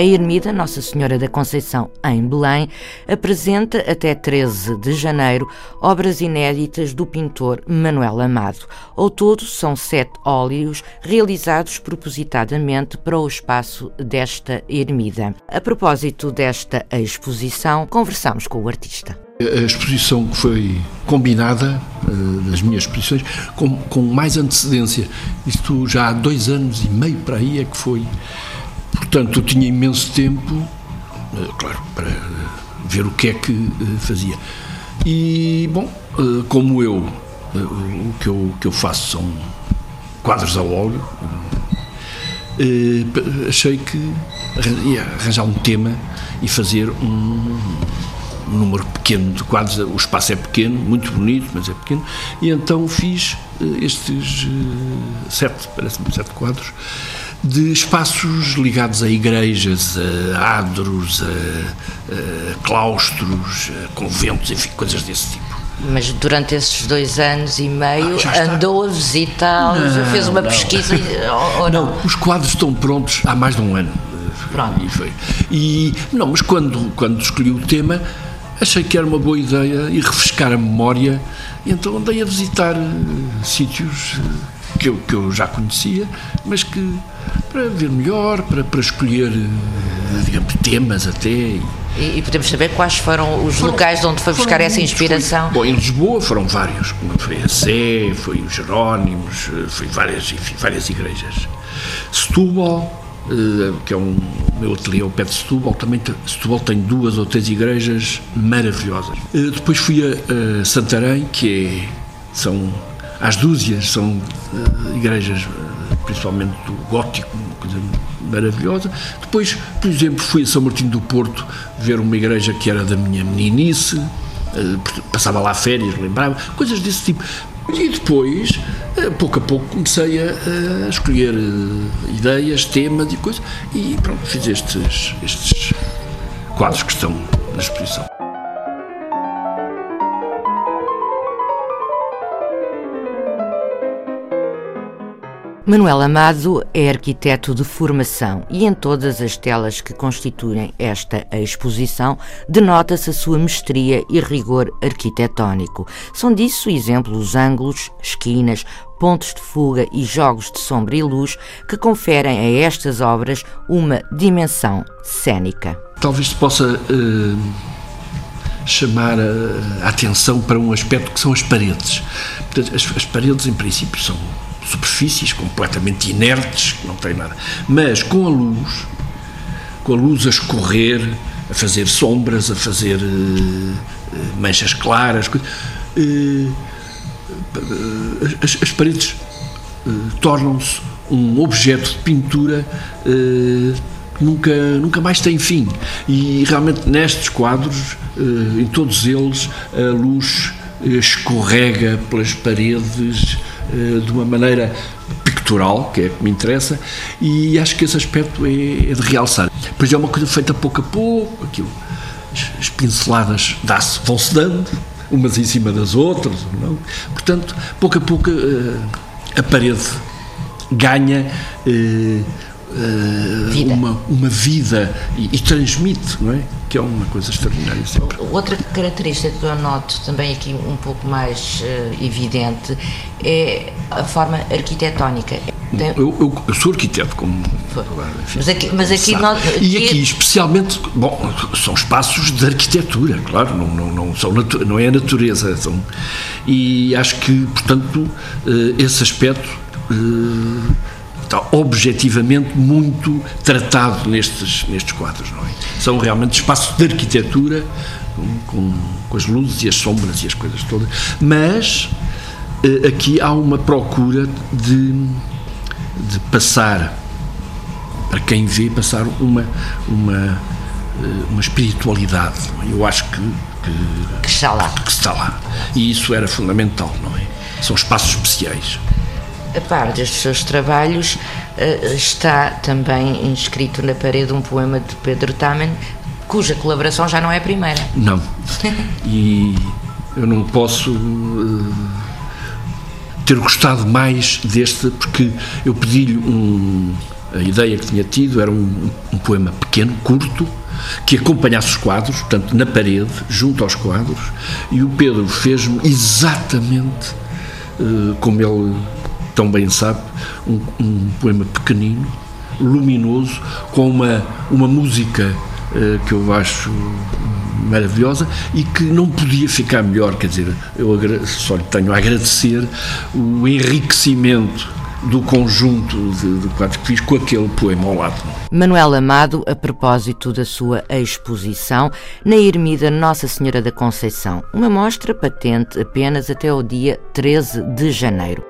A Ermida Nossa Senhora da Conceição, em Belém, apresenta até 13 de janeiro obras inéditas do pintor Manuel Amado. Ao todo, são sete óleos realizados propositadamente para o espaço desta ermida. A propósito desta exposição, conversamos com o artista. A exposição que foi combinada, uh, das minhas exposições, com, com mais antecedência. Isto já há dois anos e meio para aí é que foi Portanto, tinha imenso tempo, eh, claro, para ver o que é que eh, fazia. E, bom, eh, como eu, o que eu, que eu faço são quadros a óleo, achei que ia arranjar um tema e fazer um, um número pequeno de quadros, o espaço é pequeno, muito bonito, mas é pequeno, e então fiz estes sete, parece-me, sete quadros, de espaços ligados a igrejas, a adros, a, a claustros, a conventos, enfim, coisas desse tipo. Mas durante esses dois anos e meio ah, andou a visitá-los, fez uma não. pesquisa ou, não? não? os quadros estão prontos há mais de um ano. Pronto. E, foi. e não, mas quando, quando escolhi o tema, achei que era uma boa ideia e refrescar a memória, então andei a visitar uh, sítios uh, que, eu, que eu já conhecia, mas que para ver melhor, para, para escolher, eh, digamos, temas até. E, e podemos saber quais foram os foram, locais onde foi buscar essa inspiração? Foi, bom, em Lisboa foram vários, foi a Sé, foi os Jerónimos, eh, foi várias, enfim, várias igrejas. Setúbal, eh, que é um meu ateliê ao pé de Setúbal, também Setúbal tem duas ou três igrejas maravilhosas. Depois fui a, a Santarém, que é, são às dúzias, são igrejas principalmente do gótico, coisa maravilhosa. Depois, por exemplo, fui a São Martinho do Porto ver uma igreja que era da minha meninice, eh, passava lá férias, lembrava, coisas desse tipo. E depois, eh, pouco a pouco, comecei a, a escolher eh, ideias, temas e coisas, e pronto, fiz estes, estes quadros que estão na exposição. Manuel Amado é arquiteto de formação e em todas as telas que constituem esta exposição denota-se a sua mestria e rigor arquitetónico. São disso exemplo os ângulos, esquinas, pontos de fuga e jogos de sombra e luz que conferem a estas obras uma dimensão cênica. Talvez se possa uh, chamar a, atenção para um aspecto que são as paredes. Portanto, as, as paredes, em princípio, são superfícies completamente inertes, que não têm nada. Mas com a luz, com a luz a escorrer, a fazer sombras, a fazer uh, manchas claras, uh, as, as, paredes tornam-se um objeto de pintura que nunca, nunca mais tem fim. E realmente nestes quadros, em todos eles, a luz escorrega pelas paredes de uma maneira pictural, que é que me interessa, e acho que esse aspecto é, é de realçar. Pois é uma coisa feita pouco a pouco, aquilo, as, as pinceladas vão-se dando, umas em cima das outras, não? portanto, pouco a pouco eh, a parede ganha eh, vida. Uma, uma vida e, e, transmite, não é? Que é uma coisa extraordinária sempre. Outra característica que eu noto também aqui um pouco mais uh, evidente é a forma arquitetónica. Tem... Eu, eu, eu, sou arquiteto, como. mas aqui, mas aqui, nós, E aqui, especialmente, bom, são espaços de arquitetura, claro, não, não, não, são não é a natureza. São, e acho que, portanto, uh, esse aspecto. Está objetivamente muito tratado nestes, nestes quadros, não é? São realmente espaços de arquitetura com, com as luzes e as sombras e as coisas todas, mas eh, aqui há uma procura de, de passar, para quem vê, passar uma, uma, eh, uma espiritualidade. É? Eu acho que que, que está lá. Que está lá. E isso era fundamental, não é? São espaços especiais. A par destes seus trabalhos, eh, está também inscrito na parede um poema de Pedro Tamen, cuja colaboração já não é a primeira. Não. E eu não posso uh, ter gostado mais deste, porque eu pedi-lhe um. A ideia que tinha tido era um, um, poema pequeno, curto, que acompanhasse os quadros, portanto, na parede, junto aos quadros, e o Pedro fez-me exatamente uh, como ele tão bem sabe, um, um poema pequenino, luminoso, com uma, uma música uh, que eu acho maravilhosa e que não podia ficar melhor, quer dizer, eu só lhe tenho a agradecer o enriquecimento do conjunto de, de quadros que fiz com aquele poema ao lado. Manuel Amado, a propósito da sua exposição na Ermida Nossa Senhora da Conceição, uma mostra patente apenas até o dia 13 de janeiro.